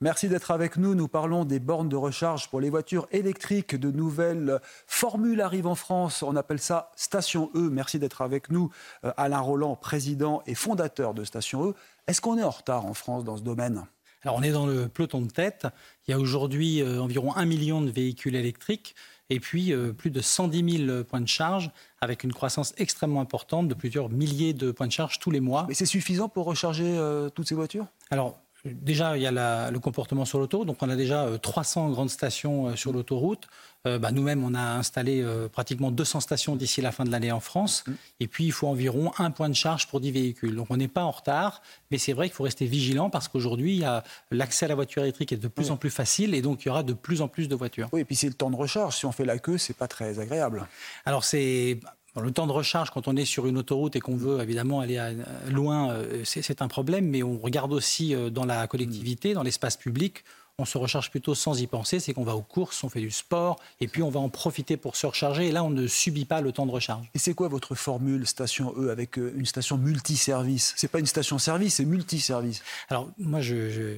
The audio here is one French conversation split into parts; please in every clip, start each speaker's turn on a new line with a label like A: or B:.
A: Merci d'être avec nous. Nous parlons des bornes de recharge pour les voitures électriques. De nouvelles formules arrivent en France. On appelle ça Station E. Merci d'être avec nous. Euh, Alain Roland, président et fondateur de Station E. Est-ce qu'on est en retard en France dans ce domaine?
B: Alors on est dans le peloton de tête. Il y a aujourd'hui euh, environ un million de véhicules électriques et puis euh, plus de 110 000 points de charge avec une croissance extrêmement importante de plusieurs milliers de points de charge tous les mois.
A: Mais c'est suffisant pour recharger euh, toutes ces voitures?
B: Alors Déjà, il y a la- le comportement sur l'autoroute. Donc, on a déjà euh, 300 grandes stations euh, sur l'autoroute. Euh, bah, Nous-mêmes, on a installé euh, pratiquement 200 stations d'ici la fin de l'année en France. Et puis, il faut environ un point de charge pour 10 véhicules. Donc, on n'est pas en retard. Mais c'est vrai qu'il faut rester vigilant parce qu'aujourd'hui, l'accès à la voiture électrique est de plus en plus facile. Et donc, il y aura de plus en plus de voitures.
A: Oui, et puis c'est le temps de recharge. Si on fait la queue, c'est pas très agréable.
B: Alors c'est le temps de recharge quand on est sur une autoroute et qu'on veut évidemment aller à- loin, euh, c'est un problème. Mais on regarde aussi euh, dans la collectivité, dans l'espace public. On se recharge plutôt sans y penser, c'est qu'on va aux courses, on fait du sport, et puis on va en profiter pour se recharger. Et là, on ne subit pas le temps de recharge.
A: Et c'est quoi votre formule Station E avec euh, une station multiservice? C'est pas une station-service, c'est multiservice.
B: Alors moi, je, je-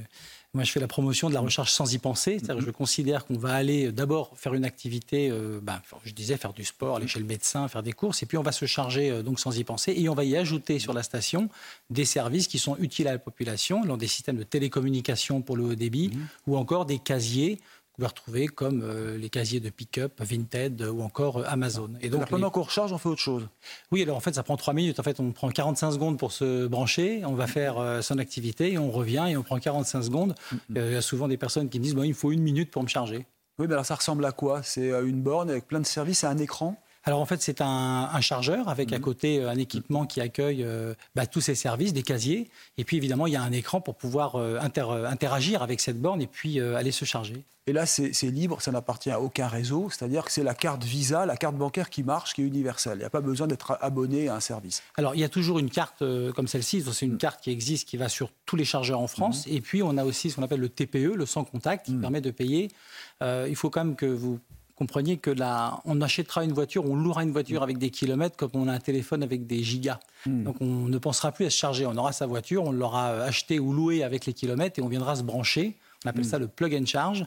B: moi, je fais la promotion de la recharge sans y penser. C'est-à-dire que je considère qu'on va aller euh, d'abord faire une activité, euh, ben, je disais, faire du sport, aller chez le médecin, faire des courses, et puis on va se charger euh, donc sans y penser, et on va y ajouter sur la station des services qui sont utiles à la population, dans des systèmes de télécommunication pour le haut débit, ou encore des casiers vous pouvez retrouver comme euh, les casiers de pick-up, Vinted euh, ou encore euh, Amazon. Et
A: Donc pendant
B: les-
A: qu'on recharge, on fait autre chose?
B: oui, alors en fait, ça prend trois minutes. En fait, on prend 45 secondes pour se brancher, on va faire son activité et on revient et on prend 45 secondes. Euh, Il y a souvent des personnes qui me disent bon, il me faut une minute pour me charger.
A: Oui, mais alors ça ressemble à quoi? C'est une borne avec plein de services et un écran?
B: Alors en fait, c'est un, un chargeur avec à côté euh, un équipement qui accueille euh, bah, tous ces services, des casiers. Et puis évidemment, il y a un écran pour pouvoir euh, inter- interagir avec cette borne et puis euh, aller se charger.
A: Et là, c'est libre, ça n'appartient à aucun réseau. C'est-à-dire que c'est la carte Visa, la carte bancaire qui marche, qui est universelle. Il n'y a pas besoin d'être abonné à un service.
B: Alors, il y a toujours une carte comme celle-ci. C'est une carte qui existe, qui va sur tous les chargeurs en France. Et puis, on a aussi ce qu'on appelle le TPE, le sans contact, qui permet de payer. Il faut quand même que vous compreniez que là, on achètera une voiture, on louera une voiture avec des kilomètres comme on a un téléphone avec des gigas. Donc, on ne pensera plus à se charger. On aura sa voiture, on l'aura euh, achetée ou louée avec les kilomètres et on viendra se brancher. On appelle ça le plug and charge.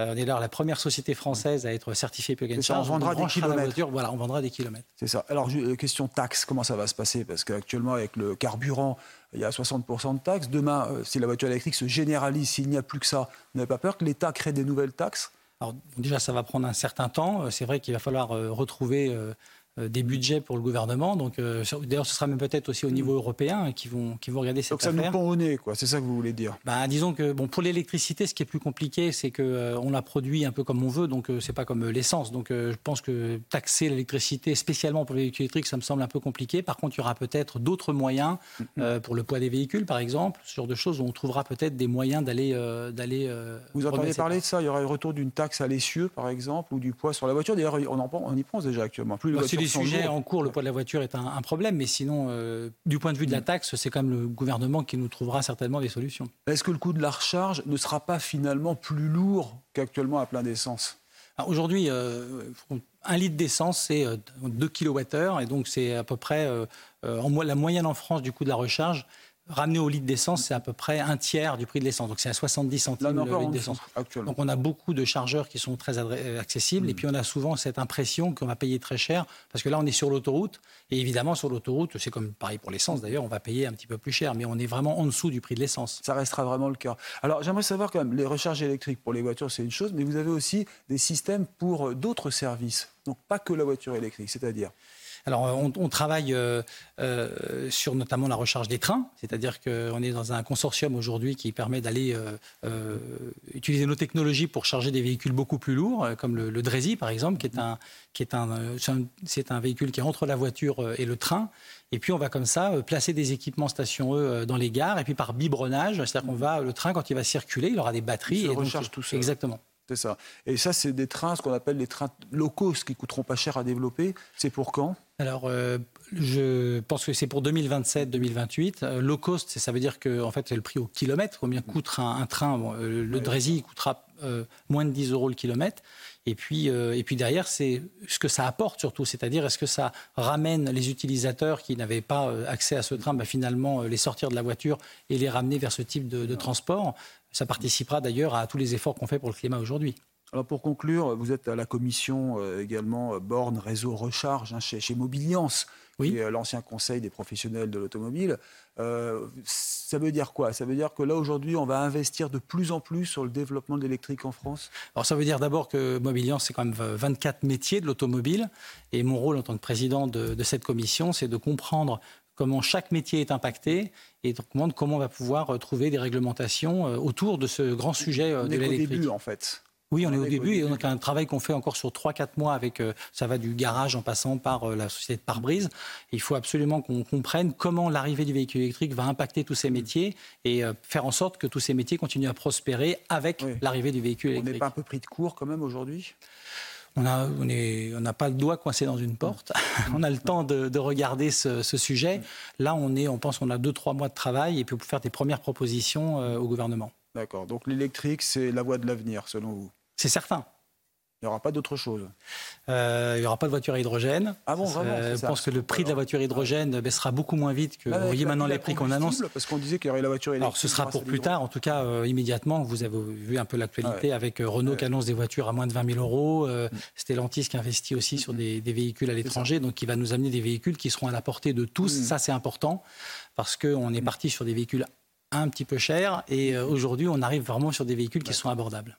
B: Euh, on est d'ailleurs la première société française à être certifiée plug and
A: ça, on
B: charge.
A: vendra des kilomètres.
B: voiture, voilà, on vendra des kilomètres.
A: C'est ça. Alors, euh, question taxe, comment ça va se passer? Parce qu'actuellement, avec le carburant, il y a 60% de taxes. Demain, si la voiture électrique se généralise, s'il n'y a plus que ça, n'avez pas peur que l'État crée des nouvelles taxes?
B: Alors déjà, ça va prendre un certain temps. Euh, C'est vrai qu'il va falloir euh, retrouver euh, des budgets pour le gouvernement. Donc, euh, d'ailleurs, ce sera même peut-être aussi au niveau européen hein, qui vont qui vont regarder cette.
A: Donc ça nous
B: affaire.
A: pend au nez, quoi. C'est ça que vous voulez dire
B: Bah, disons que bon, pour l'électricité, ce qui est plus compliqué, c'est que euh, on la produit un peu comme on veut, donc euh, c'est pas comme euh, l'essence. Donc euh, je pense que taxer l'électricité spécialement pour les véhicules électriques, ça me semble un peu compliqué. Par contre, il y aura peut-être d'autres moyens euh, pour le poids des véhicules, par exemple, ce genre de choses où on trouvera peut-être des moyens d'aller euh, d'aller. euh,
A: Vous entendez parler de ça? Il y aurait le retour d'une taxe à l'essieu, par exemple, ou du poids sur la voiture. D'ailleurs, on, en, pen- on y pense déjà actuellement. Plus
B: Bah, des sujets en cours. Le poids de la voiture est un, un problème, mais sinon, euh, du point de vue de la
A: Mm.
B: taxe, c'est quand même le gouvernement qui nous trouvera certainement des solutions.
A: Est-ce que le coût de la recharge ne sera pas finalement plus lourd qu'actuellement à plein d'essence?
B: Aujourd'hui, euh, un litre d'essence, c'est euh, 2 kWh, et donc c'est à peu près, euh, euh, en la moyenne en France du coût de la recharge, ramené au litre d'essence, c'est à peu près un tiers du prix de l'essence. Donc c'est à 70
A: Là,
B: centimes le litre d'essence. Donc on a beaucoup de chargeurs qui sont très euh, accessibles et puis on a souvent cette impression qu'on va payer très cher parce que là on est sur l'autoroute et évidemment sur l'autoroute, c'est comme pareil pour l'essence d'ailleurs, on va payer un petit peu plus cher mais on est vraiment en dessous du prix de l'essence.
A: Ça restera vraiment le cas. Alors, j'aimerais savoir quand même, les recharges électriques pour les voitures, c'est une chose, mais vous avez aussi des systèmes pour euh, d'autres services. Donc, pas que la voiture électrique, c'est-à-dire
B: Alors, on, on travaille euh, euh, sur notamment la recharge des trains, c'est-à-dire qu'on est dans un consortium aujourd'hui qui permet d'aller euh, euh, utiliser nos technologies pour charger des véhicules beaucoup plus lourds, comme le, le Drési par exemple, qui est un, qui est un, c'est un- c'est un véhicule qui est entre la voiture et le train. Et puis on va comme ça placer des équipements station E dans les gares, et puis par biberonnage, c'est-à-dire qu'on va le train quand il va circuler, il aura des batteries.
A: Il se
B: et donc-
A: recharge tout seul.
B: Exactement.
A: C'est ça. Et ça, c'est des trains, ce qu'on appelle les trains locaux, ce qui coûteront pas cher à développer. C'est pour quand?
B: Alors, euh, je pense que c'est pour 2027-2028. Euh, low cost, ça veut dire que en fait, c'est le prix au kilomètre. Combien coûte un, un train? Bon, euh, Le Drési il coûtera euh, moins de 10 euros le kilomètre. Et puis, euh, et puis derrière, c'est ce que ça apporte surtout. C'est-à-dire, est-ce que ça ramène les utilisateurs qui n'avaient pas euh, accès à ce train, bah, finalement, les sortir de la voiture et les ramener vers ce type de, de transport Ça participera d'ailleurs à tous les efforts qu'on fait pour le climat aujourd'hui.
A: Alors pour conclure, vous êtes à la commission euh, également euh, borne réseau recharge hein, chez, chez Mobiliance,
B: Oui.
A: qui est euh, l'ancien conseil des professionnels de l'automobile. Ça veut dire quoi? Ça veut dire que là aujourd'hui, on va investir de plus en plus sur le développement de l'électrique en France?
B: Alors ça veut dire d'abord que Mobiliance, c'est quand même 24 métiers de l'automobile. Et mon rôle en tant que président de, de cette commission, c'est de comprendre comment chaque métier est impacté et de comprendre comment on va pouvoir trouver des réglementations autour de ce grand sujet de l'électrique.
A: début en fait.
B: Oui, on est
A: On
B: au début et
A: début.
B: donc un travail qu'on fait encore sur 3-4 mois avec, euh, ça va du garage en passant par euh, la société de pare-brise. Il faut absolument qu'on comprenne comment l'arrivée du véhicule électrique va impacter tous ces métiers et euh, faire en sorte que tous ces métiers continuent à prospérer avec
A: Oui.
B: l'arrivée du véhicule
A: On
B: électrique.
A: n'est pas un peu pris de court quand même aujourd'hui?
B: On a- on on n'a pas le doigt coincé dans une porte. on a le temps de, de regarder ce, ce sujet. Là, on est, on pense, qu'on a deux trois mois de travail et puis pour faire des premières propositions au gouvernement.
A: D'accord. Donc l'électrique, c'est la voie de l'avenir selon vous?
B: C'est certain.
A: Il n'y aura pas d'autre chose.
B: Euh, il n'y aura pas de voiture à hydrogène.
A: Ah bon, vraiment,
B: Euh, Je pense que le prix de la voiture à hydrogène baissera beaucoup moins vite que.
A: Même
B: vous voyez maintenant les prix qu'on annonce.
A: Parce qu'on disait qu'il y aurait la voiture électrique.
B: Alors ce sera pour plus tard, en tout cas euh, immédiatement. Vous avez vu un peu l'actualité
A: Ouais.
B: avec Renault qui annonce des voitures à moins de 20 000 euros.
A: Mm.
B: Stellantis qui investit aussi sur des, des véhicules à l'étranger, donc qui va nous amener des véhicules qui seront à la portée de tous.
A: Mm.
B: Ça c'est important parce qu'on est parti sur des véhicules un petit peu chers et aujourd'hui on arrive vraiment sur des véhicules qui sont abordables.